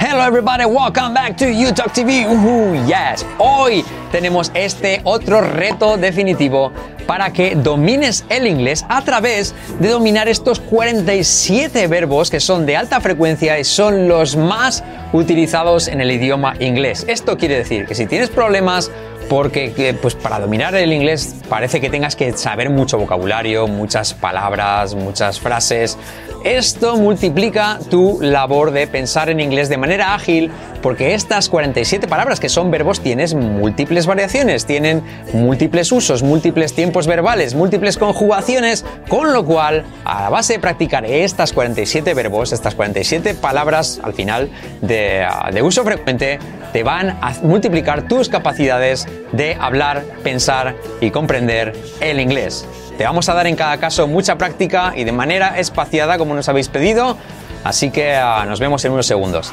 Hello everybody, welcome back to YouTalk TV. Uh, yes. Hoy tenemos este otro reto definitivo para que domines el inglés a través de dominar estos 47 verbos que son de alta frecuencia y son los más utilizados en el idioma inglés. Esto quiere decir que si tienes problemas porque pues para dominar el inglés parece que tengas que saber mucho vocabulario, muchas palabras, muchas frases. Esto multiplica tu labor de pensar en inglés de manera ágil porque estas 47 palabras que son verbos tienes múltiples variaciones, tienen múltiples usos, múltiples tiempos verbales, múltiples conjugaciones, con lo cual a base de practicar estas 47 verbos, estas 47 palabras al final de, de uso frecuente, te van a multiplicar tus capacidades de hablar, pensar y comprender el inglés. Te vamos a dar en cada caso mucha práctica y de manera espaciada como nos habéis pedido, así que uh, nos vemos en unos segundos.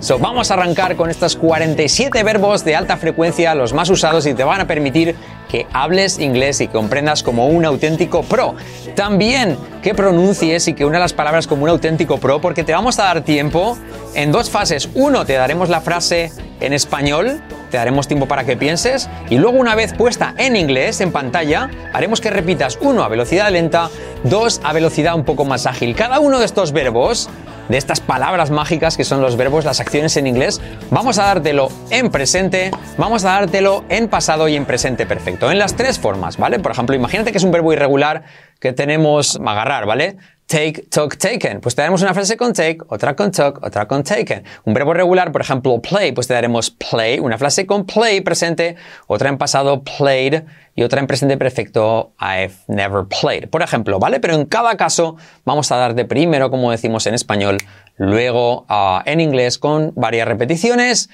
So vamos a arrancar con estos 47 verbos de alta frecuencia, los más usados y te van a permitir que hables inglés y comprendas como un auténtico pro. También que pronuncies y que una las palabras como un auténtico pro, porque te vamos a dar tiempo en dos fases. Uno, te daremos la frase en español, te daremos tiempo para que pienses, y luego una vez puesta en inglés, en pantalla, haremos que repitas uno a velocidad lenta, dos a velocidad un poco más ágil. Cada uno de estos verbos de estas palabras mágicas que son los verbos, las acciones en inglés, vamos a dártelo en presente, vamos a dártelo en pasado y en presente perfecto, en las tres formas, ¿vale? Por ejemplo, imagínate que es un verbo irregular que tenemos agarrar, ¿vale? Take, took, taken. Pues te daremos una frase con take, otra con took, otra con taken. Un verbo regular, por ejemplo, play, pues te daremos play, una frase con play presente, otra en pasado played y otra en presente perfecto I've never played. Por ejemplo, ¿vale? Pero en cada caso vamos a dar de primero, como decimos en español, luego uh, en inglés con varias repeticiones.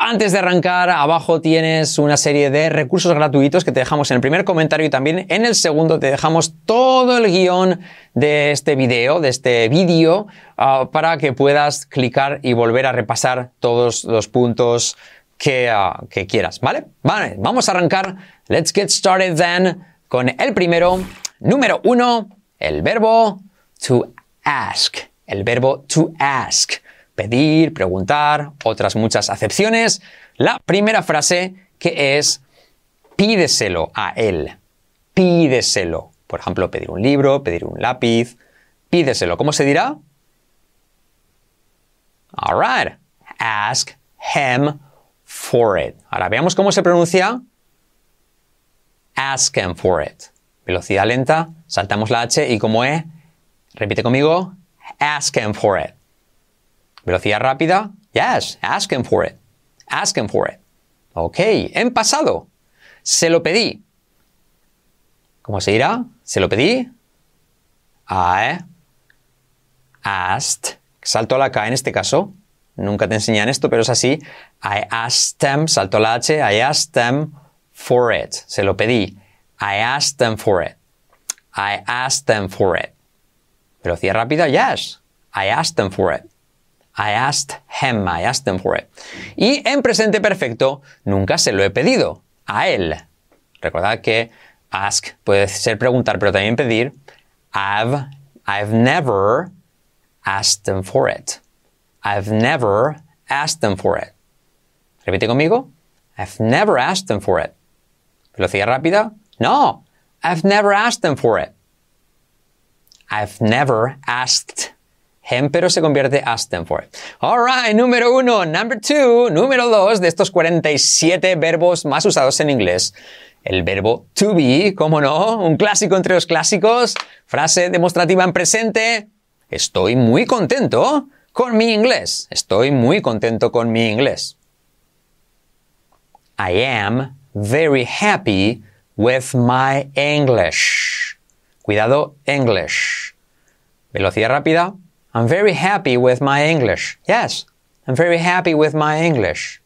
Antes de arrancar, abajo tienes una serie de recursos gratuitos que te dejamos en el primer comentario y también en el segundo te dejamos todo el guion de este video, de este vídeo, uh, para que puedas clicar y volver a repasar todos los puntos que, uh, que quieras, ¿vale? Vale, vamos a arrancar. Let's get started then con el primero. Número uno, el verbo to ask. El verbo to ask pedir, preguntar, otras muchas acepciones. La primera frase que es pídeselo a él. Pídeselo. Por ejemplo, pedir un libro, pedir un lápiz. Pídeselo. ¿Cómo se dirá? Alright. Ask him for it. Ahora veamos cómo se pronuncia. Ask him for it. Velocidad lenta, saltamos la H y como E, repite conmigo, ask him for it. Velocidad rápida. Yes, ask him for it. Ask him for it. Ok, en pasado. Se lo pedí. ¿Cómo se dirá? Se lo pedí. I asked. Salto la K en este caso. Nunca te enseñan esto, pero es así. I asked them. Salto la H. I asked them for it. Se lo pedí. I asked them for it. I asked them for it. Velocidad rápida. Yes. I asked them for it. I asked him, I asked them for it. Y en presente perfecto, nunca se lo he pedido. A él. Recordad que ask puede ser preguntar, pero también pedir. I've, I've never asked them for it. I've never asked them for it. Repite conmigo. I've never asked them for it. Velocidad rápida. No. I've never asked them for it. I've never asked him, pero se convierte for it. Alright, número uno. Number two, número dos de estos 47 verbos más usados en inglés. El verbo to be, como no, un clásico entre los clásicos. Frase demostrativa en presente. Estoy muy contento con mi inglés. Estoy muy contento con mi inglés. I am very happy with my English. Cuidado, English. Velocidad rápida. I'm very happy with my English. Yes, I'm very happy with my English.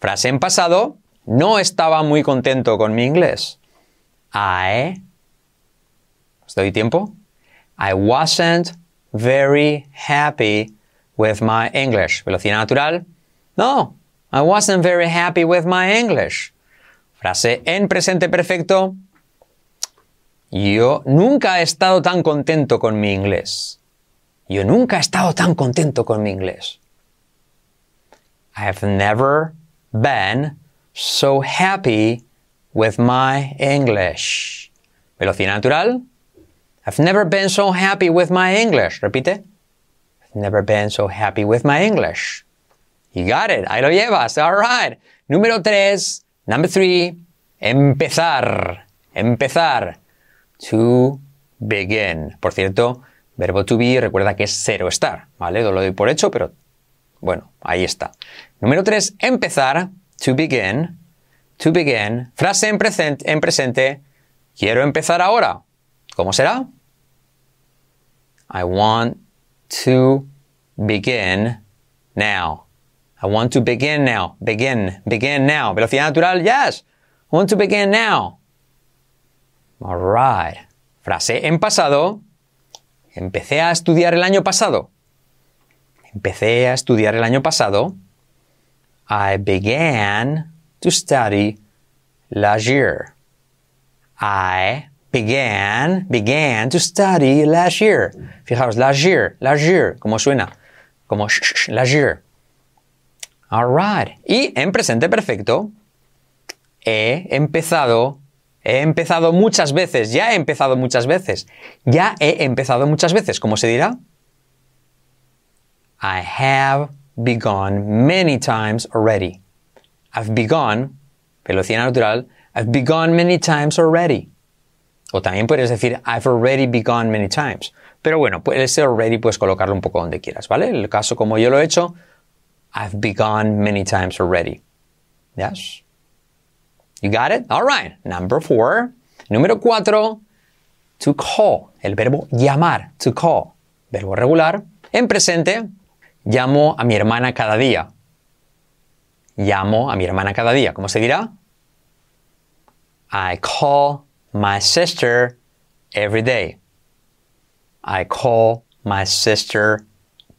Frase en pasado. No estaba muy contento con mi inglés. I. ¿Os doy tiempo? I wasn't very happy with my English. Velocidad natural. No, I wasn't very happy with my English. Frase en presente perfecto. Yo nunca he estado tan contento con mi inglés. Yo nunca he estado tan contento con mi inglés. I have never been so happy with my English. Velocidad natural. I've never been so happy with my English. Repite. I've never been so happy with my English. You got it. Ahí lo llevas. All right. Número tres. Number three. Empezar. Empezar. To begin. Por cierto, verbo to be, recuerda que es cero estar. ¿Vale? Lo doy por hecho, pero bueno, ahí está. Número 3, empezar. To begin. To begin. Frase en, presente, en presente. Quiero empezar ahora. ¿Cómo será? I want to begin now. I want to begin now. Begin. Begin now. Velocidad natural. Yes. I want to begin now. All right. Frase en pasado. Empecé a estudiar el año pasado. Empecé a estudiar el año pasado. I began to study last year. I began, began to study last year. Fijaos, last year, last year, como suena, como sh, last year. Alright. Y en presente perfecto, he empezado, he empezado muchas veces, ya he empezado muchas veces, ya he empezado muchas veces, ¿cómo se dirá? I have begun many times already. I've begun, velocidad natural, I've begun many times already. O también puedes decir I've already begun many times. Pero bueno, ese already puedes colocarlo un poco donde quieras, ¿vale? El caso como yo lo he hecho, I've begun many times already. Yes? You got it? All right. Number four. Número cuatro. To call. El verbo llamar. To call. Verbo regular. En presente, Llamo a mi hermana cada día. Llamo a mi hermana cada día. ¿Cómo se dirá? I call my sister every day. I call my sister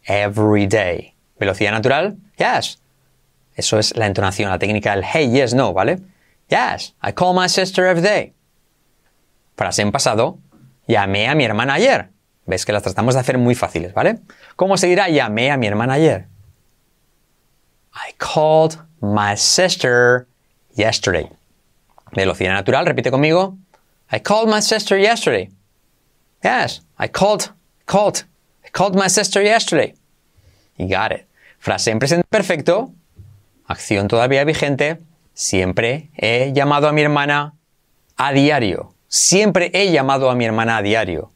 every day. ¿Velocidad natural? Yes. Eso es la entonación, la técnica del hey, yes, no, ¿vale? Yes, I call my sister every day. Frase en pasado, llamé a mi hermana ayer. Ves que las tratamos de hacer muy fáciles, ¿vale? ¿Cómo se dirá? Llamé a mi hermana ayer. I called my sister yesterday. Velocidad natural, repite conmigo. I called my sister yesterday. Yes, I called, called, I called my sister yesterday. You got it. Frase en presente perfecto. Acción todavía vigente. Siempre he llamado a mi hermana a diario. Siempre he llamado a mi hermana a diario.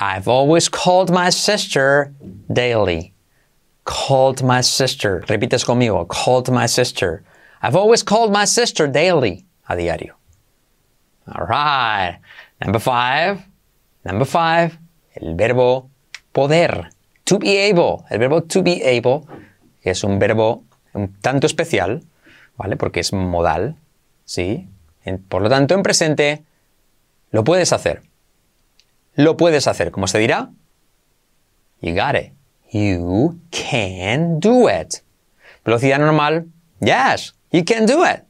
I've always called my sister daily. Called my sister. Repites conmigo. Called my sister. I've always called my sister daily. A diario. All right. Number five. Number five. El verbo poder. To be able. El verbo to be able, es un verbo un tanto especial, ¿vale? Porque es modal. ¿Sí? Por lo tanto, en presente, lo puedes hacer. Lo puedes hacer. ¿Cómo se dirá? You got it. You can do it. Velocidad normal. Yes, you can do it.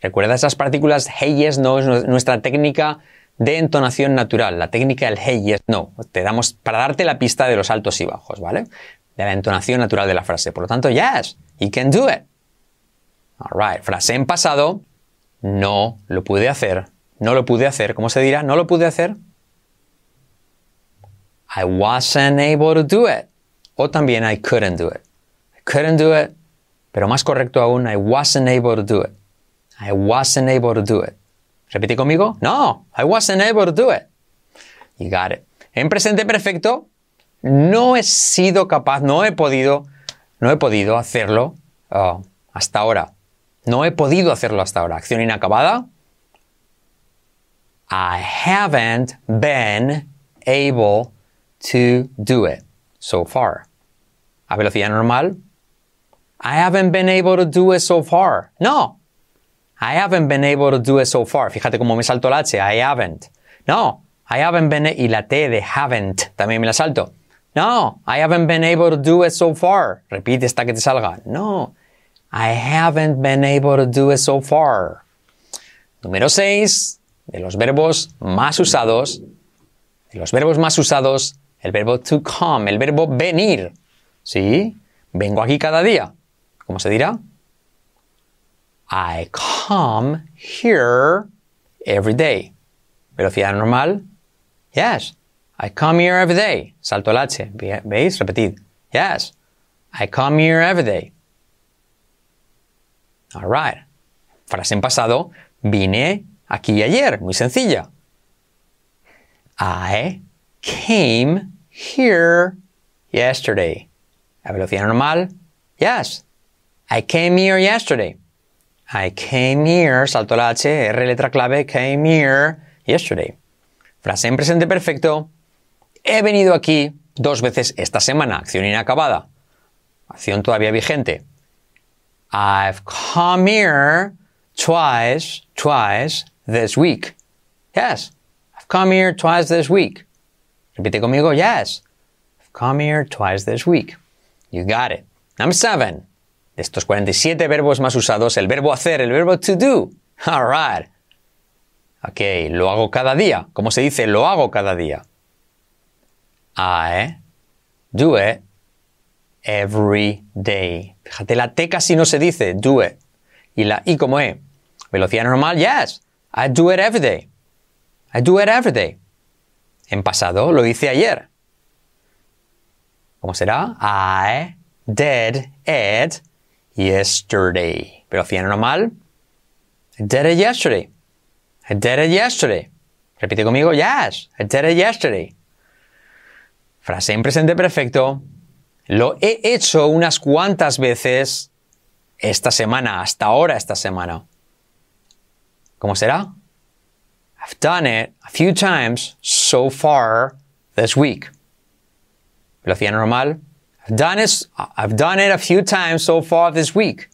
Recuerda esas partículas hey, yes, no, es nuestra técnica de entonación natural, la técnica del hey, yes, no. Te damos para darte la pista de los altos y bajos, ¿vale? De la entonación natural de la frase. Por lo tanto, yes, you can do it. Alright, frase en pasado. No lo pude hacer. No lo pude hacer. ¿Cómo se dirá? No lo pude hacer. I wasn't able to do it. O también I couldn't do it. I couldn't do it, pero más correcto aún, I wasn't able to do it. I wasn't able to do it. Repite conmigo. No, I wasn't able to do it. You got it. En presente perfecto, no he sido capaz, no he podido, no he podido hacerlo uh, hasta ahora. No he podido hacerlo hasta ahora. Acción inacabada. I haven't been able to do it so far. A velocidad normal. I haven't been able to do it so far. No. I haven't been able to do it so far. Fíjate cómo me salto la H. I haven't. No. I haven't been, y la T de haven't también me la salto. No. I haven't been able to do it so far. Repite hasta que te salga. No. I haven't been able to do it so far. Número 6. de los verbos más usados, de los verbos más usados, el verbo to come, el verbo venir. ¿Sí? Vengo aquí cada día. ¿Cómo se dirá? I come here every day. Velocidad normal. Yes. I come here every day. Salto el H. ¿Veis? Repetid. Yes. I come here every day. All right. Frase en pasado. Vine aquí ayer. Muy sencilla. I came here yesterday. A velocidad normal. Yes. I came here yesterday. I came here, salto la H, R letra clave, came here yesterday. Frase en presente perfecto. He venido aquí dos veces esta semana. Acción inacabada. Acción todavía vigente. I've come here twice, twice this week. Yes. I've come here twice this week. Repite conmigo. Yes. I've come here twice this week. You got it. Number seven. De estos 47 verbos más usados, el verbo hacer, el verbo to do. All right. Ok, lo hago cada día. ¿Cómo se dice lo hago cada día? I do it every day. Fíjate, la T casi no se dice do it. Y la I como E. Velocidad normal, yes. I do it every day. I do it every day. En pasado lo hice ayer. ¿Cómo será? I did it yesterday. Velocidad normal. I did it yesterday. I did it yesterday. Repite conmigo, yes, I did it yesterday. Frase en presente perfecto. Lo he hecho unas cuantas veces esta semana, hasta ahora esta semana. ¿Cómo será? I've done it a few times so far this week. Velocidad normal. I've done it, I've done it a few times so far this week.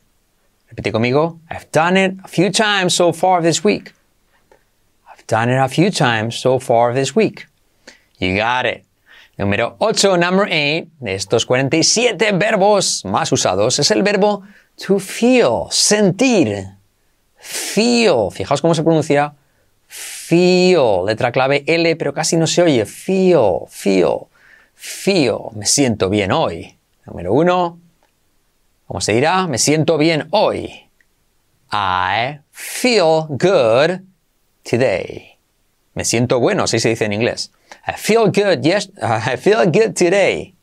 Repite conmigo. I've done it a few times so far this week. I've done it a few times so far this week. You got it. Número 8, number 8, de estos 47 verbos más usados es el verbo to feel, sentir. Feel. Fijaos cómo se pronuncia. Feel. Letra clave L, pero casi no se oye. Feel, feel, feel. Me siento bien hoy. Número 1. ¿Cómo se dirá? Me siento bien hoy. I feel good today. Me siento bueno, así se dice en inglés. I feel good, yes, I feel good today.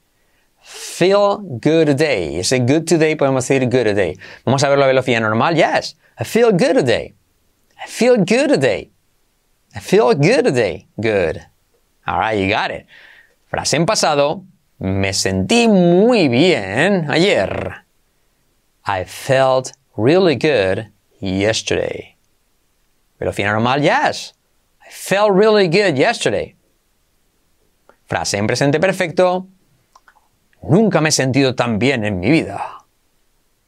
Feel good today. Ese good today podemos decir good today. Vamos a ver la velocidad normal. Yes, I feel good today. I feel good today. I feel good today. Good. All right, you got it. Frase en pasado. Me sentí muy bien ayer. I felt really good yesterday. Velocidad normal. Yes, I felt really good yesterday. Frase en presente perfecto. Nunca me he sentido tan bien en mi vida.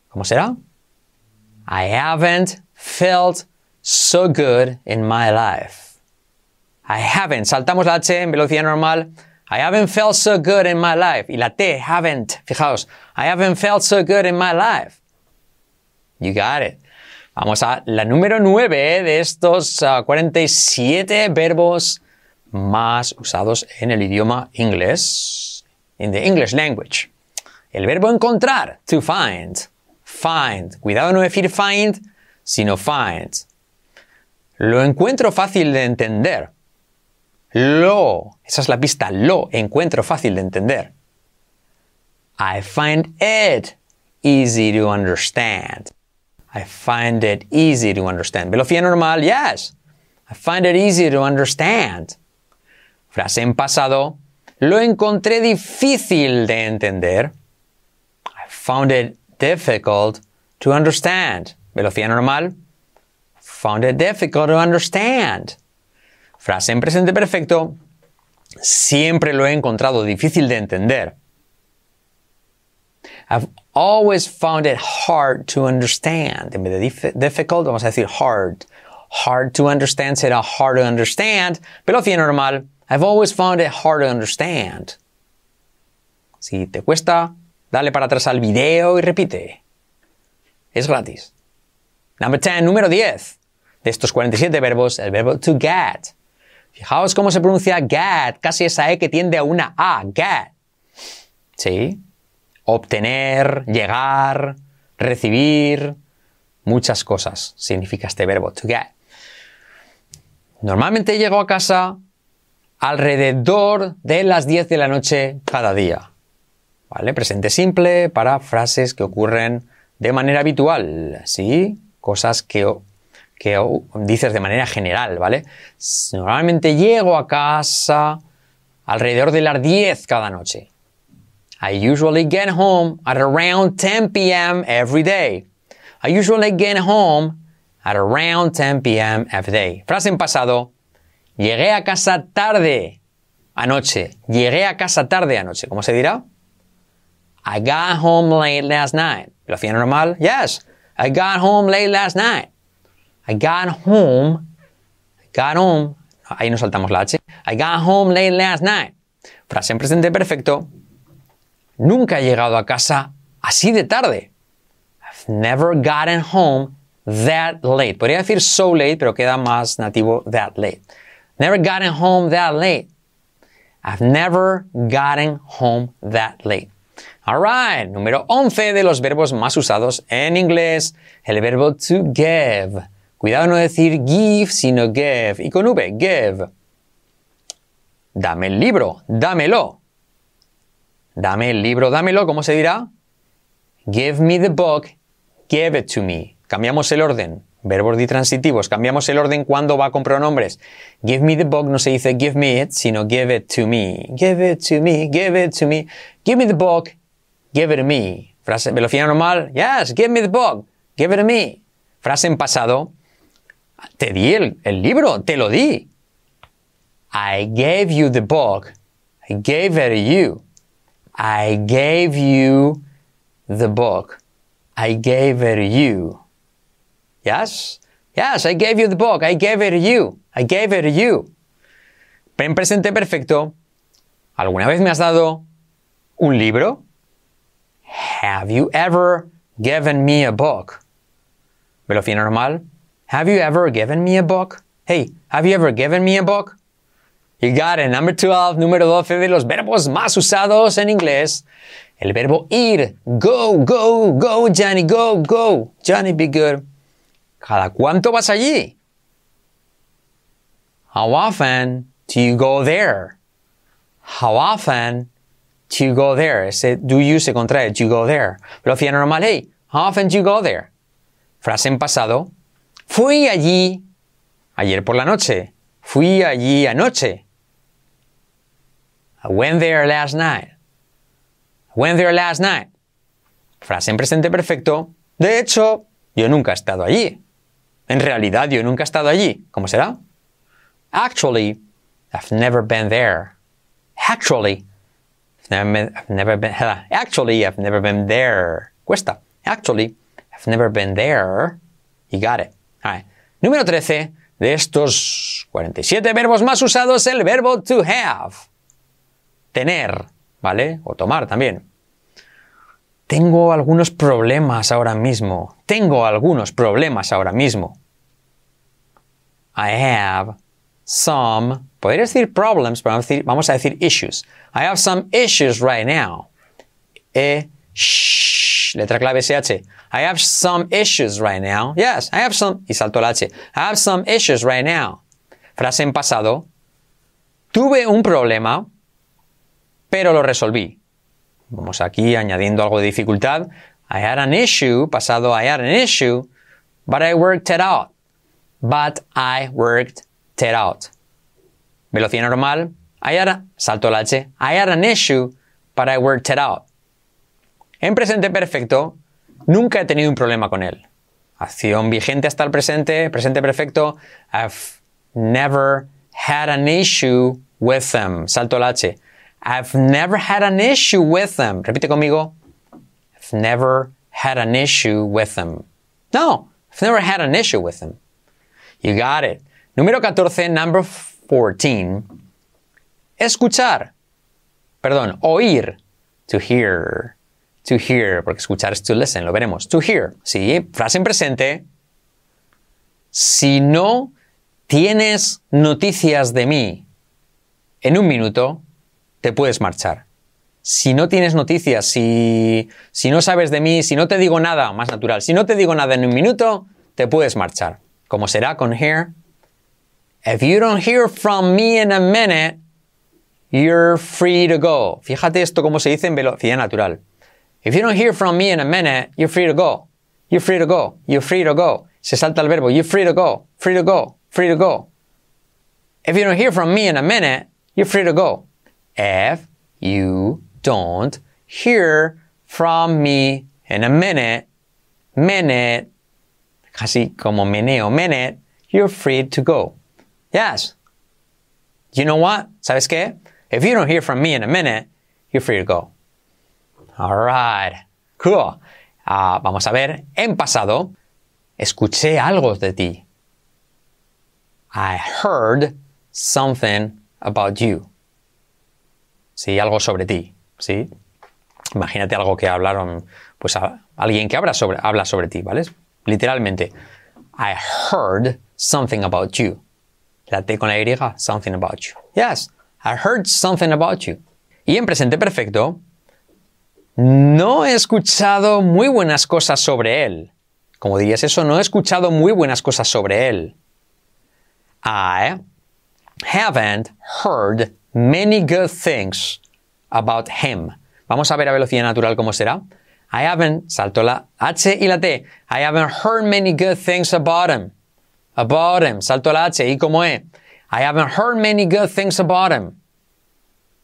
¿Cómo será? I haven't felt so good in my life. I haven't. Saltamos la H en velocidad normal. I haven't felt so good in my life. Y la T, haven't. Fijaos. I haven't felt so good in my life. You got it. Vamos a la número 9 de estos 47 verbos más usados en el idioma inglés, in the English language. El verbo encontrar, to find. Find. Cuidado no decir find, sino find. Lo encuentro fácil de entender. Lo, esa es la pista, lo encuentro fácil de entender. I find it easy to understand. I find it easy to understand. Velocidad normal, yes. I find it easy to understand. Frase en pasado. Lo encontré difícil de entender. I found it difficult to understand. Velocidad normal. Found it difficult to understand. Frase en presente perfecto. Siempre lo he encontrado difícil de entender. I've always found it hard to understand. En vez de difficult, vamos a decir hard. Hard to understand será hard to understand. Velocidad normal. I've always found it hard to understand. Si te cuesta, dale para atrás al video y repite. Es gratis. Number 10, número 10. de estos 47 verbos, el verbo to get. Fijaos cómo se pronuncia get, casi esa E que tiende a una A, get. ¿Sí? Obtener, llegar, recibir, muchas cosas significa este verbo, to get. Normalmente llego a casa alrededor de las 10 de la noche cada día. ¿Vale? Presente simple para frases que ocurren de manera habitual, ¿sí? Cosas que, que dices de manera general, ¿vale? Normalmente llego a casa alrededor de las 10 cada noche. I usually get home at around 10 p.m. every day. I usually get home at around 10 p.m. every day. Frase en pasado. Llegué a casa tarde anoche. Llegué a casa tarde anoche. ¿Cómo se dirá? I got home late last night. ¿Lo hacía normal? Yes. I got home late last night. I got home. I got home. Ahí nos saltamos la H. I got home late last night. Frase en presente perfecto. Nunca he llegado a casa así de tarde. I've never gotten home that late. Podría decir so late, pero queda más nativo that late. Never gotten home that late. I've never gotten home that late. Alright, número 11 de los verbos más usados en inglés, el verbo to give. Cuidado no decir give, sino give. Y con V, give. Dame el libro, dámelo. Dame el libro, dámelo, ¿cómo se dirá? Give me the book, give it to me. Cambiamos el orden. Verbos ditransitivos. Cambiamos el orden cuando va con pronombres. Give me the book no se dice give me it, sino give it to me. Give it to me, give it to me. Give me the book, give it to me. Frase, velocidad normal, yes, give me the book, give it to me. Frase en pasado, te di el, el libro, te lo di. I gave you the book, I gave it to you. I gave you the book, I gave it to you. Yes? Yes, I gave you the book, I gave it to you, I gave it to you. En presente perfecto, ¿alguna vez me has dado un libro? Have you ever given me a book? Velocidad normal. Have you ever given me a book? Hey, have you ever given me a book? You got it. Number 12, número 12 de los verbos más usados en inglés. El verbo ir. Go, go, go, Johnny, go, go. Johnny, be good. ¿Cada cuánto vas allí? How often do you go there? How often do you go there? Ese do you se contrae, do you go there. Velocidad normal, hey, how often do you go there? Frase en pasado, fui allí ayer por la noche. Fui allí anoche. I went there last night. I went there last night. Frase en presente perfecto, de hecho, yo nunca he estado allí. En realidad, yo nunca he estado allí. ¿Cómo será? Actually, I've never been there. Actually, I've never been, I've never been actually, I've never been there. Cuesta. Actually, I've never been there. You got it. All right. Número 13 de estos 47 verbos más usados, el verbo to have. Tener, ¿vale? O tomar también. Tengo algunos problemas ahora mismo. Tengo algunos problemas ahora mismo. I have some, podría decir problems, pero vamos a decir issues. I have some issues right now. E, shh, letra clave SH. I have some issues right now. Yes, I have some, y salto la H. I have some issues right now. Frase en pasado. Tuve un problema, pero lo resolví. Vamos aquí añadiendo algo de dificultad. I had an issue, pasado I had an issue, but I worked it out. But I worked it out. Velocidad normal. I had salto la H. I had an issue, but I worked it out. En presente perfecto, nunca he tenido un problema con él. Acción vigente hasta el presente, presente perfecto. I've never had an issue with them. Salto la H. I've never had an issue with them. Repite conmigo. I've never had an issue with them. No, I've never had an issue with them. You got it. Número 14, number 14. Escuchar. Perdón, oír. To hear. To hear, porque escuchar es to listen, lo veremos. To hear. Sí, frase en presente. Si no tienes noticias de mí en un minuto, te puedes marchar. Si no tienes noticias, si, si no sabes de mí, si no te digo nada, más natural, si no te digo nada en un minuto, te puedes marchar. Como será con here? If you don't hear from me in a minute, you're free to go. Fíjate esto como se dice en velocidad natural. If you don't hear from me in a minute, you're free to go. You're free to go. You're free to go. Se salta el verbo. You're free to go. Free to go. Free to go. If you don't hear from me in a minute, you're free to go. If you don't hear from me in a minute, minute, casi como meneo, minute, you're free to go. Yes. You know what? ¿Sabes qué? If you don't hear from me in a minute, you're free to go. Alright. Cool. Uh, vamos a ver. En pasado, escuché algo de ti. I heard something about you. Sí, algo sobre ti. Sí. Imagínate algo que hablaron, pues alguien que habla sobre, habla sobre ti, ¿vale? Literalmente. I heard something about you. La T con la Y, something about you. Yes, I heard something about you. Y en presente perfecto, no he escuchado muy buenas cosas sobre él. Como dirías eso, no he escuchado muy buenas cosas sobre él. I haven't heard many good things about him. Vamos a ver a velocidad natural cómo será. I haven't, salto la H y la T. I haven't heard many good things about him. About him, salto la H y como E. I haven't heard many good things about him.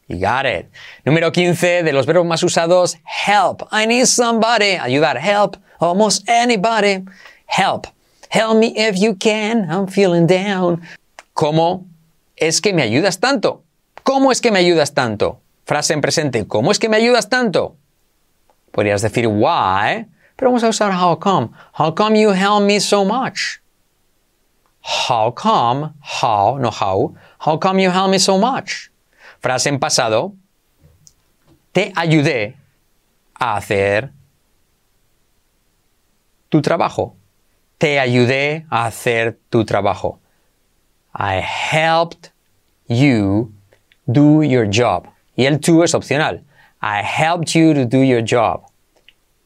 You got it. Número 15 de los verbos más usados, help. I need somebody. Ayudar. Help. Almost anybody. Help. Help me if you can. I'm feeling down. ¿Cómo es que me ayudas tanto? ¿Cómo es que me ayudas tanto? Frase en presente. ¿Cómo es que me ayudas tanto? Podrías decir why, pero vamos a usar how come. How come you help me so much? How come, how, no how, how come you help me so much? Frase en pasado, te ayudé a hacer tu trabajo. Te ayudé a hacer tu trabajo. I helped you do your job. Y el to es opcional. I helped you to do your job.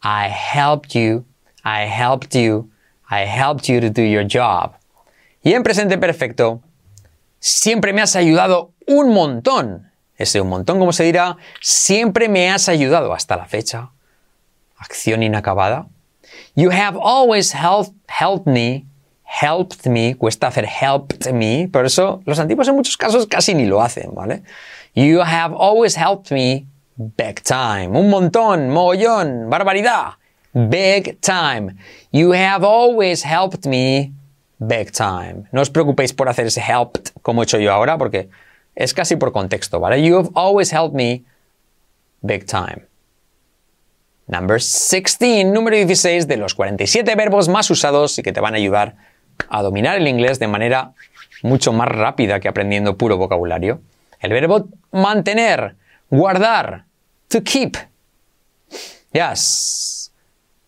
I helped you, I helped you, I helped you to do your job. Y en presente perfecto, siempre me has ayudado un montón. Ese un montón, como se dirá, siempre me has ayudado hasta la fecha. Acción inacabada. You have always helped, helped me, helped me, cuesta hacer helped me, por eso los antiguos en muchos casos casi ni lo hacen, ¿vale? You have always helped me big time. Un montón, mogollón, barbaridad. Big time. You have always helped me big time. No os preocupéis por hacer ese helped como he hecho yo ahora porque es casi por contexto, ¿vale? You have always helped me big time. Number 16, número 16 de los 47 verbos más usados y que te van a ayudar a dominar el inglés de manera mucho más rápida que aprendiendo puro vocabulario. El verbo mantener, guardar, to keep. Yes.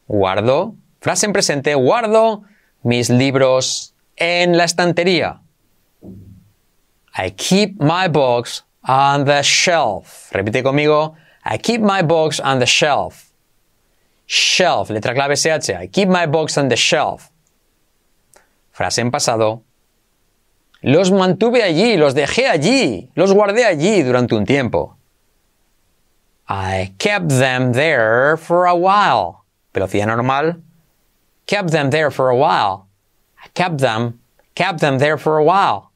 Guardo, frase en presente, guardo mis libros en la estantería. I keep my books on the shelf. Repite conmigo. I keep my books on the shelf. Shelf, letra clave SH. I keep my books on the shelf. Frase en pasado. Los mantuve allí, los dejé allí, los guardé allí durante un tiempo. I kept them there for a while. Velocidad normal. Kept them there for a while. I kept them, kept them there for a while.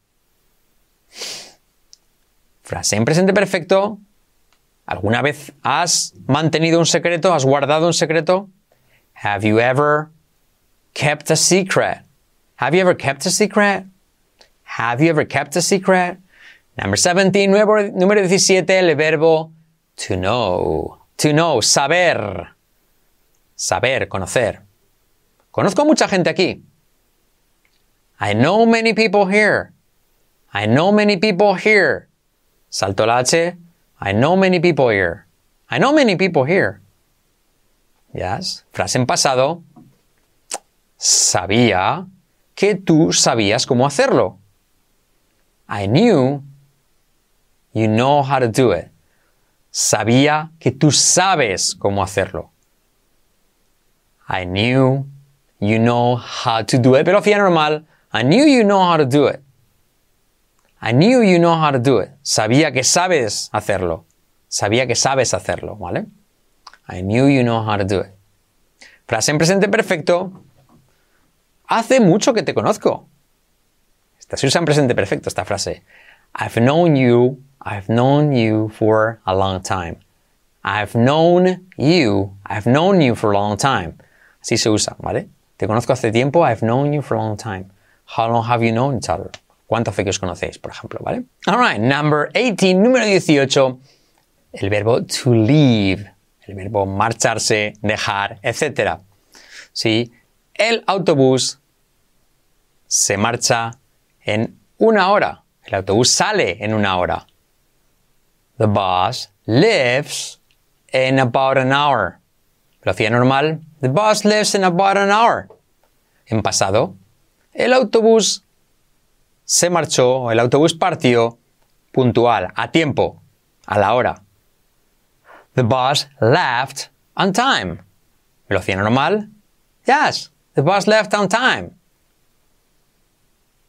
Frase en presente perfecto. ¿Alguna vez has mantenido un secreto? ¿Has guardado un secreto? Have you ever kept a secret? Have you ever kept a secret? Have you ever kept a secret? Number 17, número, número 17, el verbo to know. To know, saber. Saber, conocer. Conozco mucha gente aquí. I know many people here. I know many people here. Salto la H. I know many people here. I know many people here. Yes. Frase en pasado. Sabía que tú sabías cómo hacerlo. I knew you know how to do it. Sabía que tú sabes cómo hacerlo. I knew you know how to do it. Velocidad normal. I knew you know how to do it. I knew you know how to do it. Sabía que sabes hacerlo. Sabía que sabes hacerlo, ¿vale? I knew you know how to do it. Frase en presente perfecto. Hace mucho que te conozco. Esta se usa en presente perfecto, esta frase. I've known you, I've known you for a long time. I've known you, I've known you for a long time. Así se usa, ¿vale? Te conozco hace tiempo, I've known you for a long time. How long have you known each other? ¿Cuánto hace que os conocéis, por ejemplo, ¿vale? Alright, number 18, número 18, el verbo to leave, el verbo marcharse, dejar, etc. ¿Sí? El autobús se marcha en una hora. El autobús sale en una hora. The bus lives in about an hour. Velocidad normal. The bus lives in about an hour. En pasado, el autobús se marchó, el autobús partió puntual, a tiempo, a la hora. The bus left on time. Velocidad normal. Yes, the bus left on time.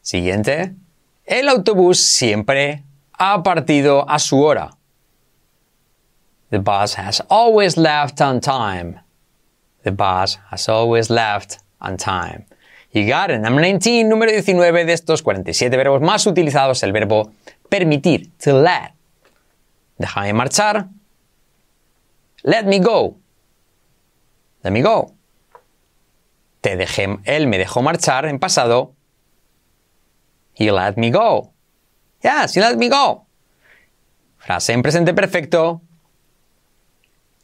Siguiente. El autobús siempre ha partido a su hora. The bus has always left on time. The bus has always left on time. You got it. Number 19, número 19 de estos 47 verbos más utilizados, el verbo permitir, to let. Déjame marchar. Let me go. Let me go. Te dejé, él me dejó marchar en pasado. He let me go. Yes, he let me go. Frase en presente perfecto.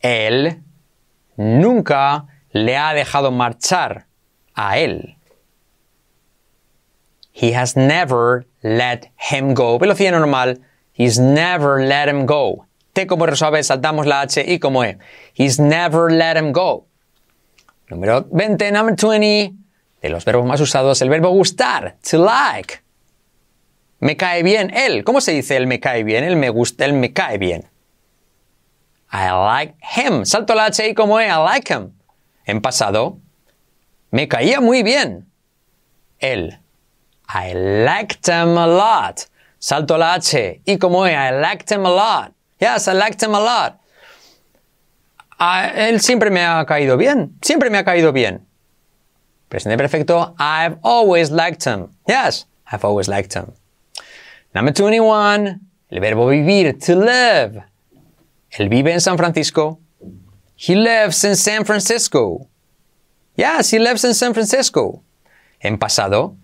Él nunca le ha dejado marchar a él. He has never let him go. Velocidad normal. He's never let him go. T como resuave, saltamos la H y como E. He's never let him go. Número 20, number 20. De los verbos más usados, el verbo gustar. To like. Me cae bien él. ¿Cómo se dice él me cae bien? Él me gusta, él me cae bien. I like him. Salto la H y como E. I like him. En pasado, me caía muy bien. Él. I liked him a lot. Salto la H y como E. I liked him a lot. Yes, I liked him a lot. A él siempre me ha caído bien. Siempre me ha caído bien. Presente perfecto. I've always liked him. Yes, I've always liked him. Number 21. El verbo vivir. To live. Él vive en San Francisco. He lives in San Francisco. Yes, he lives in San Francisco. En pasado,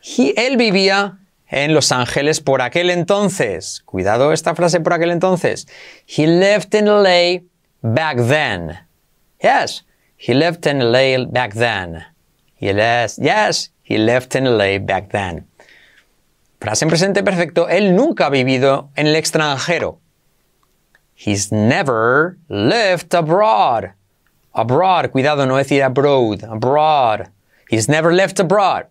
he, él vivía en Los Ángeles por aquel entonces. Cuidado esta frase por aquel entonces. He lived in LA back then. Yes, he lived in LA back then. He lives, yes, he in LA back then. Frase en presente perfecto, él nunca ha vivido en el extranjero. He's never lived abroad. Abroad, cuidado, no decir abroad, abroad. He's never lived abroad.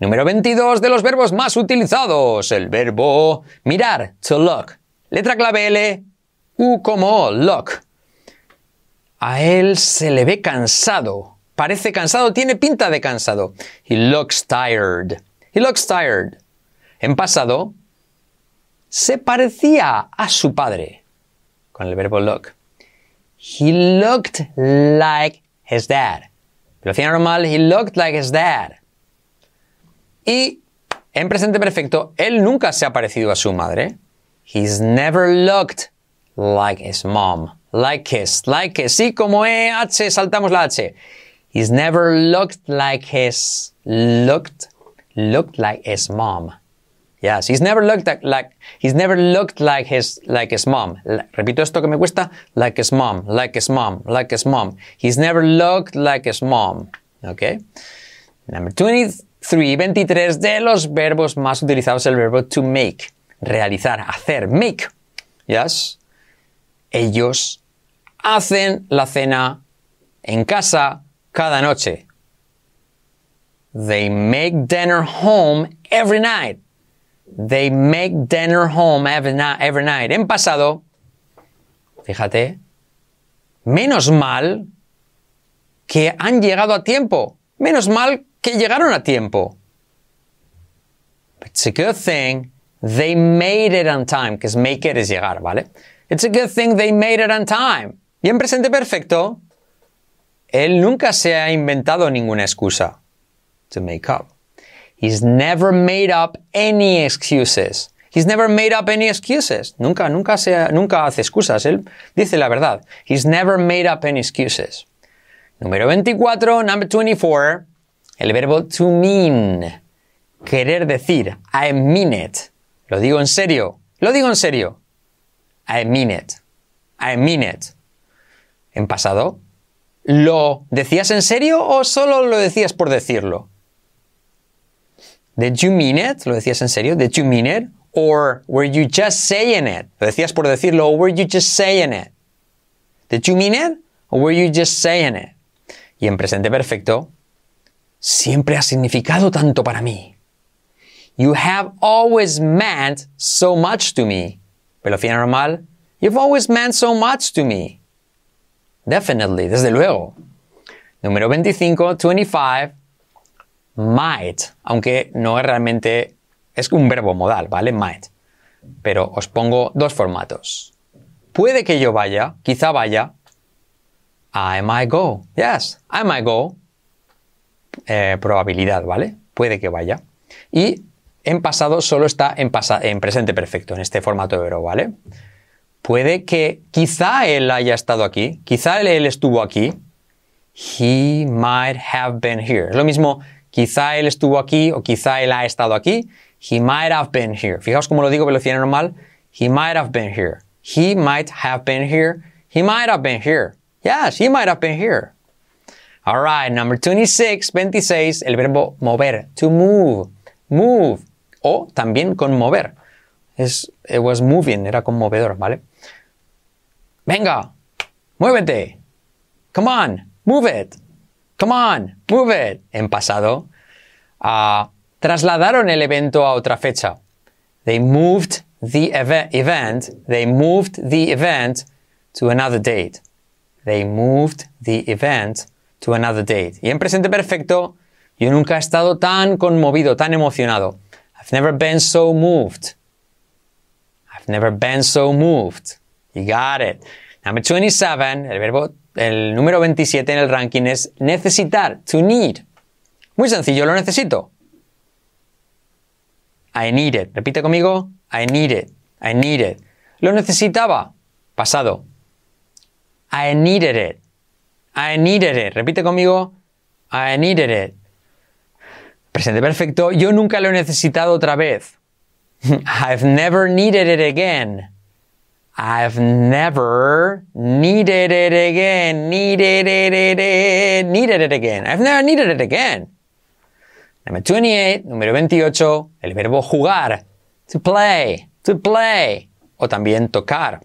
Número 22 de los verbos más utilizados, el verbo mirar, to look. Letra clave L, U como look. A él se le ve cansado. Parece cansado, tiene pinta de cansado. He looks tired. He looks tired. En pasado, se parecía a su padre. Con el verbo look. He looked like his dad. Velocidad normal, he looked like his dad. Y en presente perfecto, él nunca se ha parecido a su madre. He's never looked like his mom. Like his, like his. Sí, como EH, saltamos la H. He's never looked like his, looked, looked like his mom. Yes, he's never looked like, like, he's never looked like his, like his mom. Repito esto que me cuesta. Like his mom, like his mom, like his mom. He's never looked like his mom. Okay? Number 23, 23 de los verbos más utilizados el verbo to make. Realizar, hacer, make. Yes? Ellos hacen la cena en casa cada noche. They make dinner home every night. They make dinner home every, every night. En pasado, fíjate, menos mal que han llegado a tiempo. Menos mal que llegaron a tiempo. It's a good thing they made it on time, because make it es llegar, ¿vale? It's a good thing they made it on time. Y en presente perfecto, él nunca se ha inventado ninguna excusa to make up. He's never made up any excuses. He's never made up any excuses. Nunca, nunca, se, nunca hace excusas. Él dice la verdad. He's never made up any excuses. Número 24, number 24, el verbo to mean. Querer decir. I mean it. Lo digo en serio. Lo digo en serio. I mean it. I mean it. En pasado, ¿lo decías en serio o solo lo decías por decirlo? Did you mean it? ¿Lo decías en serio? Did you mean it? Or were you just saying it? ¿Lo decías por decirlo o were you just saying it? Did you mean it? Or were you just saying it? Y en presente perfecto, siempre ha significado tanto para mí. You have always meant so much to me. Velocidad normal. You've always meant so much to me. Definitely, desde luego. Número 25, 25 might, aunque no es realmente, es un verbo modal, ¿vale? Might. Pero os pongo dos formatos. Puede que yo vaya, quizá vaya. I might go. Yes, I might go. Eh, probabilidad, ¿vale? Puede que vaya. Y en pasado solo está en, en presente perfecto, en este formato de verbo, ¿vale? Puede que quizá él haya estado aquí, quizá él estuvo aquí. He might have been here. Es lo mismo Quizá él estuvo aquí o quizá él ha estado aquí. He might have been here. Fijaos cómo lo digo velocidad normal. He might have been here. He might have been here. He might have been here. Yes, he might have been here. Alright, number 26, 26, el verbo mover. To move. Move. O también con mover. Es, it was moving, era conmovedor, ¿vale? Venga, muévete. Come on, move it. Come on, move it. En pasado, uh, trasladaron el evento a otra fecha. They moved the event, they moved the event to another date. They moved the event to another date. Y en presente perfecto, yo nunca he estado tan conmovido, tan emocionado. I've never been so moved. I've never been so moved. You got it. Number 27, el verbo el número 27 en el ranking es necesitar, to need. Muy sencillo, lo necesito. I need it. Repite conmigo. I need it. I need it. Lo necesitaba. Pasado. I needed it. I needed it. Repite conmigo. I needed it. Presente perfecto. Yo nunca lo he necesitado otra vez. I've never needed it again. I've never needed it again, needed it, needed it again. I've never needed it again. Number 28, número 28, el verbo jugar. To play, to play. O también tocar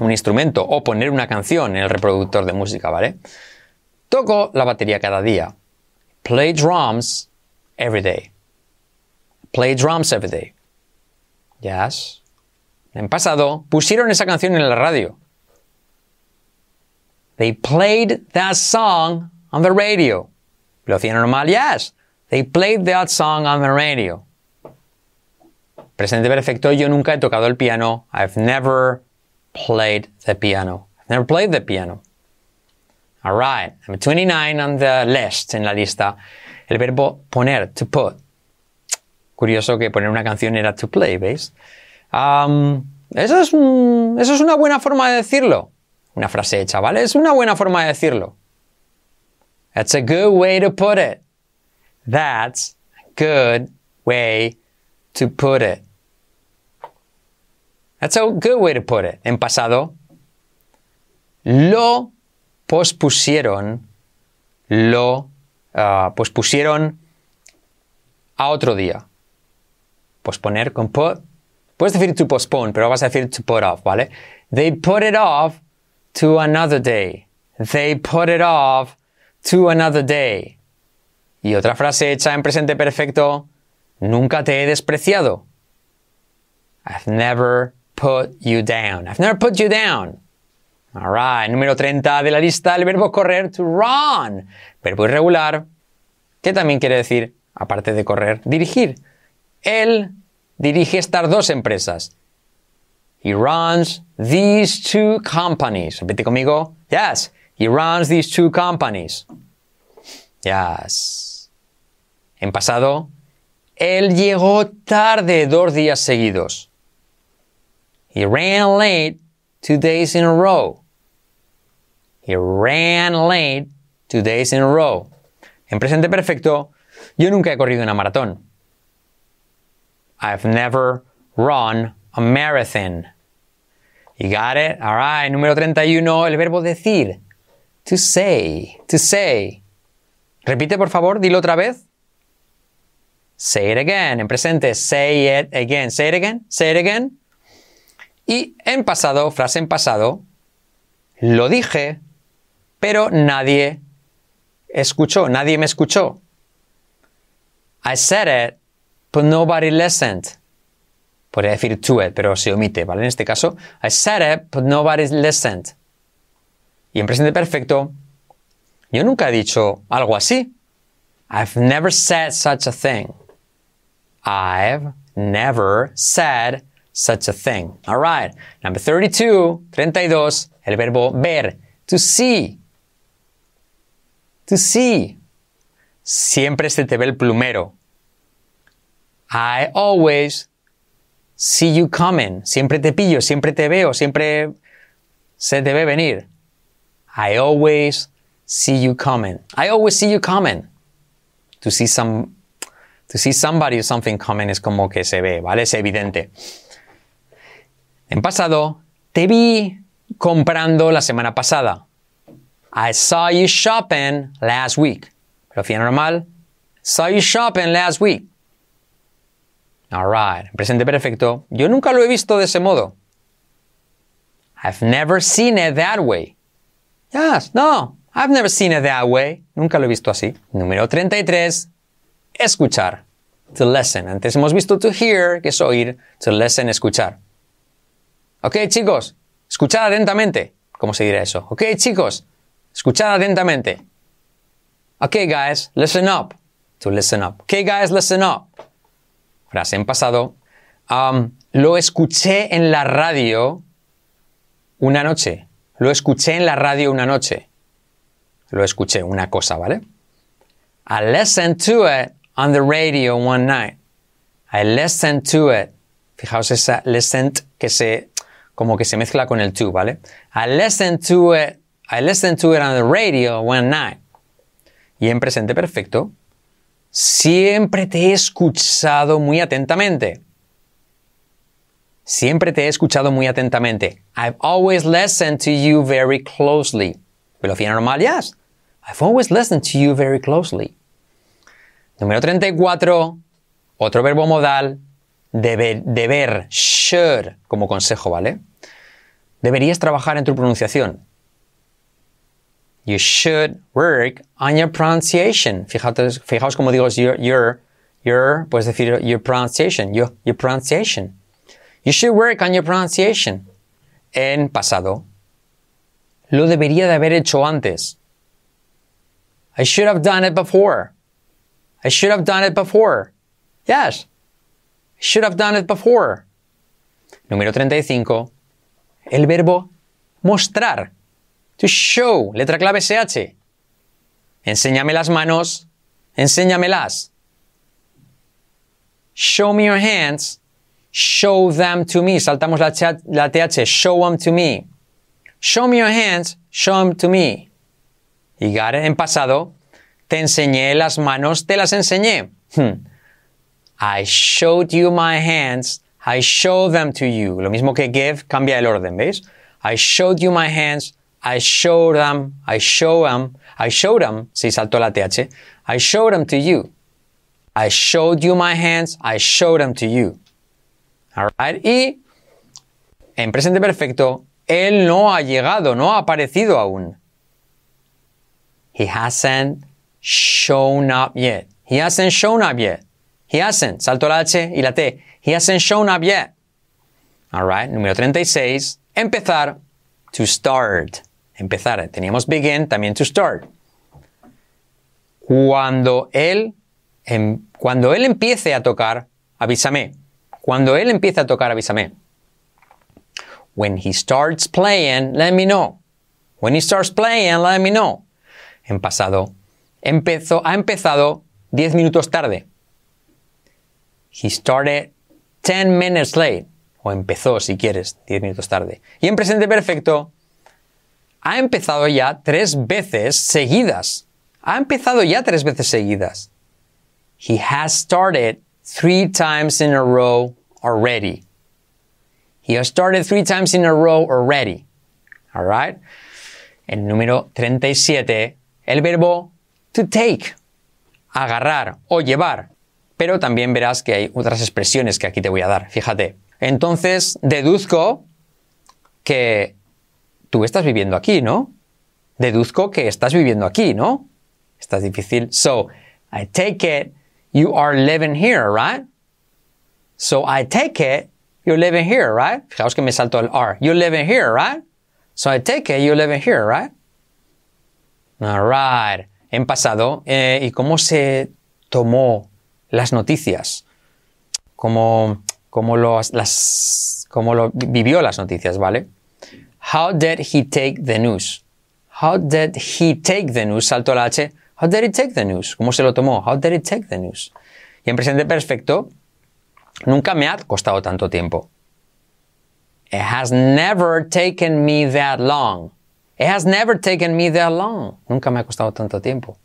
un instrumento o poner una canción en el reproductor de música, ¿vale? Toco la batería cada día. Play drums every day. Play drums every day. Yes. En pasado, pusieron esa canción en la radio. They played that song on the radio. Lo hacían normal, yes. They played that song on the radio. Presente perfecto, yo nunca he tocado el piano. I've never played the piano. I've never played the piano. Alright, number 29 on the list, en la lista. El verbo poner, to put. Curioso que poner una canción era to play, ¿veis? eso, es una buena forma de decirlo. Una frase hecha, ¿vale? Es una buena forma de decirlo. That's a good way to put it. That's a good way to put it. That's a good way to put it. En pasado, lo pospusieron, lo uh, pospusieron a otro día. Posponer con put Puedes decir to postpone, pero vas a decir to put off, ¿vale? They put it off to another day. They put it off to another day. Y otra frase hecha en presente perfecto, nunca te he despreciado. I've never put you down. I've never put you down. Alright, número 30 de la lista, el verbo correr, to run. Verbo irregular, que también quiere decir, aparte de correr, dirigir. Él dirige estas dos empresas. He runs these two companies. Repite conmigo. Yes. He runs these two companies. Yes. En pasado, él llegó tarde dos días seguidos. He ran late two days in a row. He ran late two days in a row. En presente perfecto, yo nunca he corrido una maratón. I've never run a marathon. You got it? All right. Número 31, el verbo decir. To say. To say. Repite, por favor, dilo otra vez. Say it again. En presente, say it again. Say it again. Say it again. Y en pasado, frase en pasado, lo dije, pero nadie escuchó, nadie me escuchó. I said it, but nobody listened. Podría decir to it, pero se omite, ¿vale? En este caso, I said it, but nobody listened. Y en presente perfecto, yo nunca he dicho algo así. I've never said such a thing. I've never said such a thing. All right. Number 32, 32, el verbo ver, to see. See. Siempre se te ve el plumero. I always see you coming. Siempre te pillo, siempre te veo, siempre se te ve venir. I always see you coming. I always see you coming. To see some to see somebody or something coming es como que se ve, ¿vale? Es evidente. En pasado, te vi comprando la semana pasada. I saw you shopping last week. Pero final normal, saw you shopping last week. Alright, presente perfecto. Yo nunca lo he visto de ese modo. I've never seen it that way. Yes, no, I've never seen it that way. Nunca lo he visto así. Número 33. Escuchar. To listen. Antes hemos visto to hear, que es oír. To listen, escuchar. Ok, chicos, escuchad atentamente. ¿Cómo se dirá eso? Ok, chicos, escuchad atentamente. Ok, guys, listen up. To listen up. Ok, guys, listen up. Frase en pasado. Um, lo escuché en la radio una noche. Lo escuché en la radio una noche. Lo escuché, una cosa, ¿vale? I listened to it on the radio one night. I listened to it. Fijaos esa listened que se, como que se mezcla con el to, ¿vale? I listened to it. I listened to it on the radio one night. Y en presente perfecto, siempre te he escuchado muy atentamente. Siempre te he escuchado muy atentamente. I've always listened to you very closely. Velocidad normal, yes. I've always listened to you very closely. Número 34, otro verbo modal, deber, deber, should, como consejo, ¿vale? Deberías trabajar en tu pronunciación. You should work on your pronunciation. Fijaos, fijaos como digo your, your, your, puedes decir your pronunciation, your, your pronunciation. You should work on your pronunciation. En pasado. Lo debería de haber hecho antes. I should have done it before. I should have done it before. Yes. I should have done it before. Número 35. El verbo mostrar. To show. Letra clave SH. Enséñame las manos. Enséñamelas. Show me your hands. Show them to me. Saltamos la, la TH. Show them to me. Show me your hands. Show them to me. Y got it? En pasado, te enseñé las manos, te las enseñé. Hmm. I showed you my hands. I showed them to you. Lo mismo que give, cambia el orden, ¿veis? I showed you my hands. I showed them. I show them. I showed them. Si saltó la TH. I showed them to you. I showed you my hands. I showed them to you. Alright. Y en presente perfecto, él no ha llegado, no ha aparecido aún. He hasn't shown up yet. He hasn't shown up yet. He hasn't. Salto la H y la T. He hasn't shown up yet. Alright. Número 36. Empezar. To start. Empezar. Teníamos begin, también to start. Cuando él, em, cuando él empiece a tocar, avísame. Cuando él empiece a tocar, avísame. When he starts playing, let me know. When he starts playing, let me know. En pasado. Empezó, ha empezado 10 minutos tarde. He started 10 minutes late. O empezó, si quieres, 10 minutos tarde. Y en presente perfecto, ha empezado ya tres veces seguidas. Ha empezado ya tres veces seguidas. He has started three times in a row already. He has started three times in a row already. Alright? El número 37, el verbo to take, agarrar o llevar. Pero también verás que hay otras expresiones que aquí te voy a dar. Fíjate. Entonces, deduzco que tú estás viviendo aquí, ¿no? Deduzco que estás viviendo aquí, ¿no? Estás difícil. So, I take it you are living here, right? So I take it you're living here, right? Fijaos que me salto el R. You're living here, right? So I take it you're living here, right? Alright. En pasado, eh, ¿y cómo se tomó las noticias? ¿Cómo, cómo, los, cómo lo vivió las noticias, ¿vale? How did he take the news? How did he take the news? Salto la H. How did he take the news? ¿Cómo se lo tomó? How did he take the news? Y en presente perfecto, nunca me ha costado tanto tiempo. It has never taken me that long. It has never taken me that long. Nunca me ha costado tanto tiempo.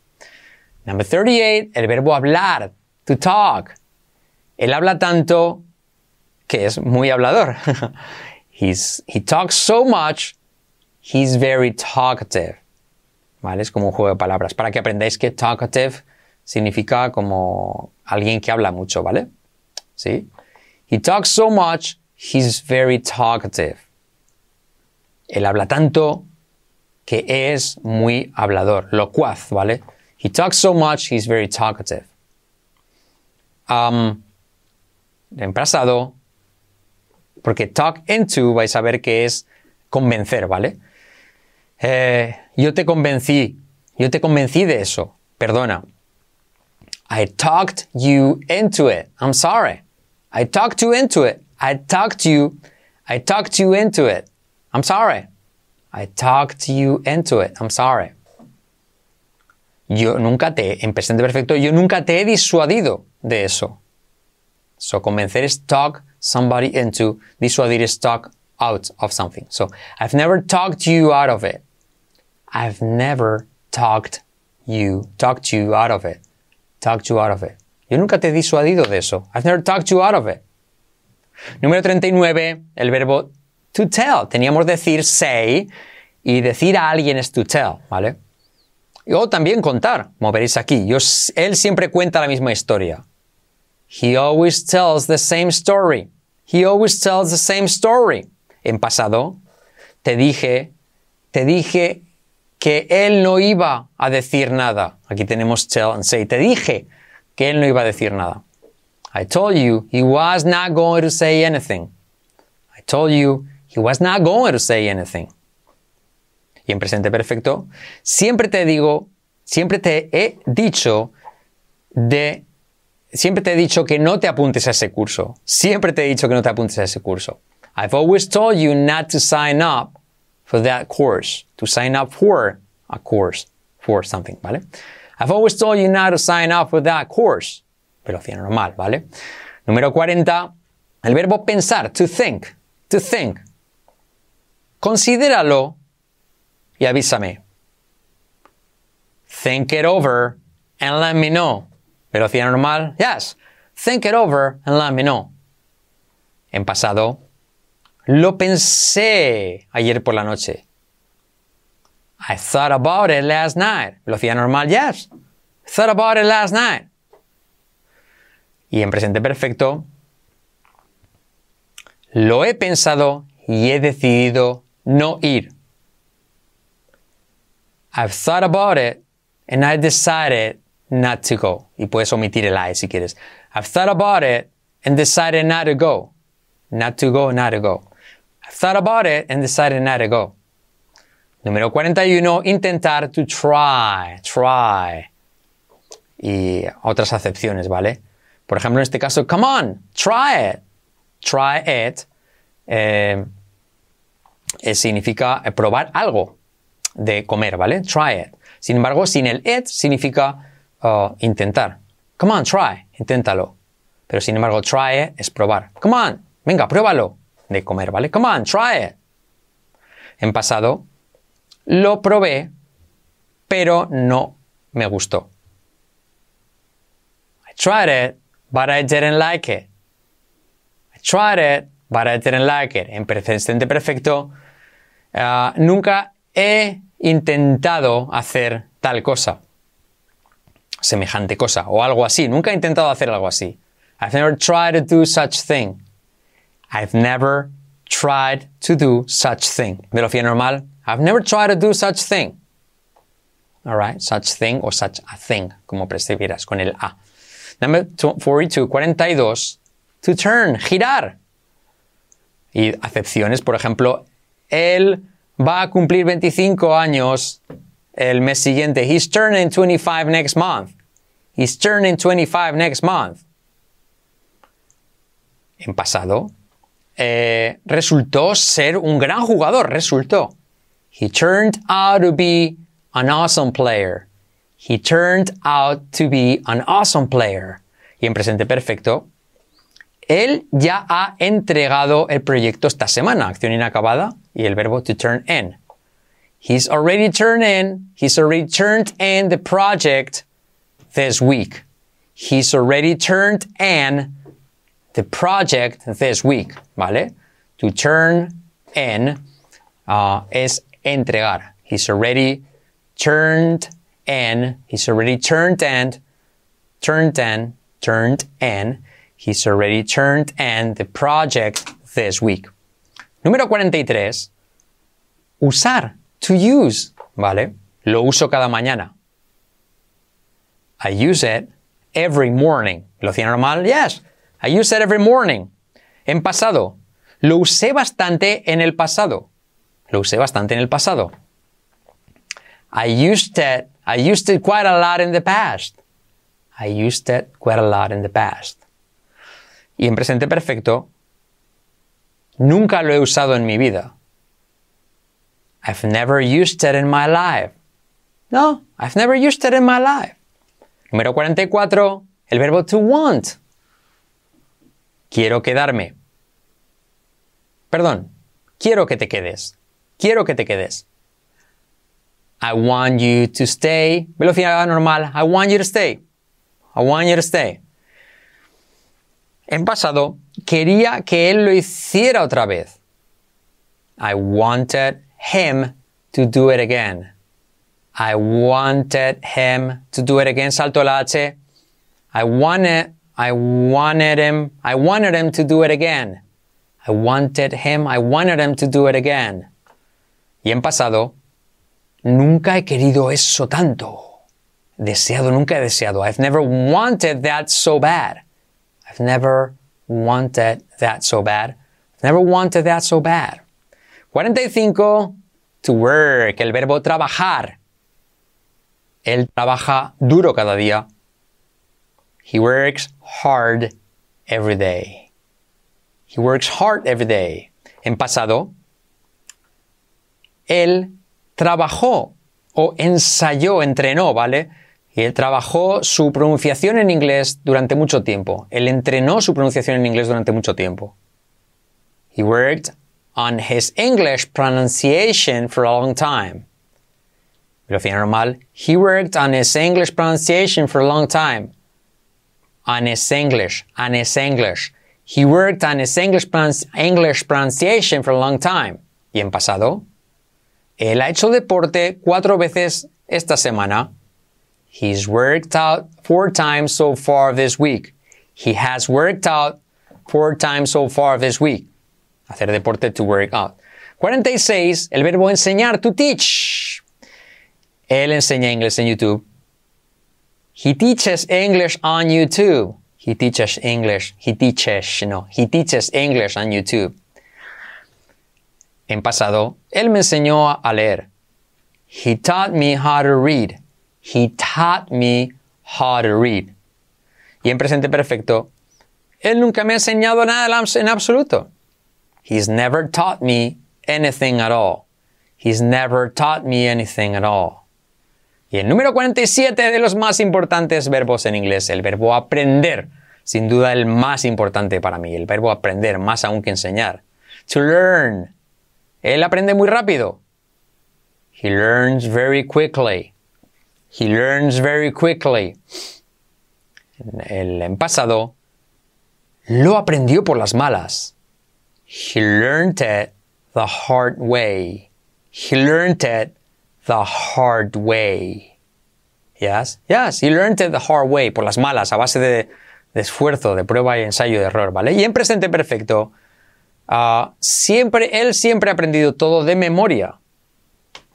Number 38, el verbo hablar, to talk. Él habla tanto que es muy hablador. he talks so much, he's very talkative. ¿Vale? Es como un juego de palabras. Para que aprendáis que talkative significa como alguien que habla mucho, ¿vale? ¿Sí? He talks so much, he's very talkative. Él habla tanto que es muy hablador, locuaz, ¿vale? He talks so much, he's very talkative. Um, en pasado, porque talk into vais a ver que es convencer, ¿vale? Eh, yo te convencí, yo te convencí de eso, perdona. I talked you into it. I'm sorry. I talked you into it. I talked you. I talked you into it. I'm sorry. I talked you into it. I'm sorry. Yo nunca te, en presente perfecto, yo nunca te he disuadido de eso. So, convencer es talk somebody into, disuadir es talk out of something. So, I've never talked you out of it. I've never talked you, talked you out of it. Talked you out of it. Yo nunca te he disuadido de eso. I've never talked you out of it. Número 39, el verbo to tell. Teníamos decir say y decir a alguien es to tell, ¿vale? O también contar, como veréis aquí. Él siempre cuenta la misma historia. He always tells the same story. He always tells the same story. En pasado, te dije, te dije que él no iba a decir nada. Aquí tenemos tell and say. Te dije que él no iba a decir nada. I told you he was not going to say anything. I told you he was not going to say anything. Y en presente perfecto, siempre te digo, siempre te he dicho de, siempre te he dicho que no te apuntes a ese curso. Siempre te he dicho que no te apuntes a ese curso. I've always told you not to sign up for that course. To sign up for a course. For something, ¿vale? I've always told you not to sign up for that course. Velocidad normal, ¿vale? Número 40. El verbo pensar, to think. To think. Considéralo y avísame. Think it over and let me know. Velocidad normal, yes. Think it over and let me know. En pasado, lo pensé ayer por la noche. I thought about it last night. Velocidad normal, yes. Thought about it last night. Y en presente perfecto, lo he pensado y he decidido no ir. I've thought about it and I decided not to go. Y puedes omitir el I si quieres. I've thought about it and decided not to go. Not to go, not to go. I've thought about it and decided not to go. Número 41, intentar to try, try. Y otras acepciones, ¿vale? Por ejemplo, en este caso, come on, try it. Try it eh, significa probar algo de comer, ¿vale? Try it. Sin embargo, sin el it significa uh, intentar. Come on, try, inténtalo. Pero sin embargo, try es probar. Come on, venga, pruébalo de comer, ¿vale? Come on, try it. En pasado, lo probé, pero no me gustó. I tried it, but I didn't like it. I tried it, but I didn't like it. En presente perfecto, uh, nunca he intentado hacer tal cosa. Semejante cosa, o algo así. Nunca he intentado hacer algo así. I've never tried to do such thing. I've never tried to do such thing. Velocidad normal. I've never tried to do such thing. Alright, such thing o such a thing, como prefieras, con el A. Number 42, 42. To turn, girar. Y acepciones, por ejemplo, él va a cumplir 25 años el mes siguiente. He's turning 25 next month. He's turning 25 next month. En pasado, eh, resultó ser un gran jugador, resultó. He turned out to be an awesome player. He turned out to be an awesome player. Y en presente perfecto, él ya ha entregado el proyecto esta semana, acción inacabada, y el verbo to turn in. He's already turned in, he's already turned in the project this week. He's already turned in the project this week, ¿vale? To turn in uh, es entregar. He's already turned in, he's already turned in, turned in, turned in, he's already turned in the project this week. Número 43. Usar. To use. ¿Vale? Lo uso cada mañana. I use it every morning. ¿Velocidad normal? Yes. I use it every morning. En pasado. Lo usé bastante en el pasado. Lo usé bastante en el pasado. I used it, I used it quite a lot in the past. I used it quite a lot in the past. Y en presente perfecto, nunca lo he usado en mi vida. I've never used it in my life. No, I've never used it in my life. Número 44, el verbo to want. Quiero quedarme. Perdón, quiero que te quedes. Quiero que te quedes. I want you to stay. Velocidad normal. I want you to stay. I want you to stay. En pasado, quería que él lo hiciera otra vez. I wanted him to do it again. I wanted him to do it again. Salto la. I wanted, I wanted him, I wanted him to do it again. I wanted him, I wanted him to do it again. Y en pasado, nunca he querido eso tanto. Deseado, nunca he deseado. I've never wanted that so bad. I've never wanted that so bad. I've never wanted that so bad. 45, to work, el verbo trabajar. Él trabaja duro cada día. He works hard every day. He works hard every day. En pasado, él trabajó o ensayó, entrenó, ¿vale? Y él trabajó su pronunciación en inglés durante mucho tiempo. Él entrenó su pronunciación en inglés durante mucho tiempo. He worked on his English pronunciation for a long time. Velocidad normal. He worked on his English pronunciation for a long time. On his English, on his English. He worked on his English, English pronunciation for a long time. Y en pasado, él ha hecho deporte cuatro veces esta semana. He's worked out four times so far this week. He has worked out four times so far this week. Hacer deporte to work out. 46. El verbo enseñar, to teach. Él enseña inglés en YouTube. He teaches English on YouTube. He teaches English. He teaches, no, he teaches English on YouTube. En pasado, él me enseñó a leer. He taught me how to read. He taught me how to read. Y en presente perfecto, él nunca me ha enseñado nada en absoluto. He's never taught me anything at all. He's never taught me anything at all. Y el número 47 de los más importantes verbos en inglés, el verbo aprender. Sin duda el más importante para mí, el verbo aprender, más aún que enseñar. To learn. Él aprende muy rápido. He learns very quickly. He learns very quickly. El en pasado lo aprendió por las malas. He learned it the hard way. He learned it the hard way. Yes, yes, he learned it the hard way, por las malas, a base de, esfuerzo, de prueba y ensayo de error, ¿vale? Y en presente perfecto, uh, siempre, él siempre ha aprendido todo de memoria,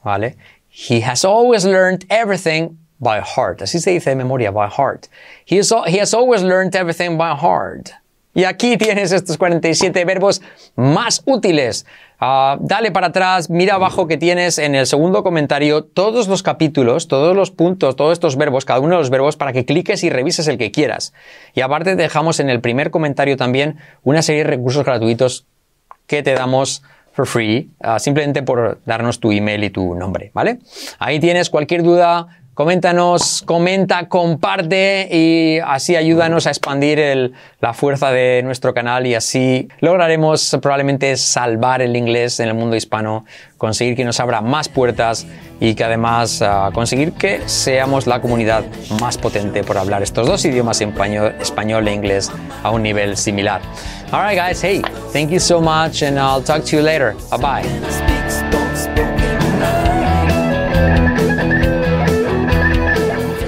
¿vale? He has always learned everything by heart. Así se dice de memoria, by heart. He, he has always learned everything by heart. Y aquí tienes estos 47 verbos más útiles. Ah, dale para atrás, mira abajo que tienes en el segundo comentario todos los capítulos, todos los puntos, todos estos verbos, cada uno de los verbos para que cliques y revises el que quieras. Y aparte dejamos en el primer comentario también una serie de recursos gratuitos que te damos for free, ah, simplemente por darnos tu email y tu nombre, ¿vale? Ahí tienes cualquier duda, Coméntanos, comenta, comparte y así ayúdanos a expandir la fuerza de nuestro canal y así lograremos probablemente salvar el inglés en el mundo hispano, conseguir que nos abra más puertas y que además ah, conseguir que seamos la comunidad más potente por hablar estos dos idiomas, español, español e inglés, a un nivel similar. Alright guys, hey, thank you so much and I'll talk to you later. Bye bye.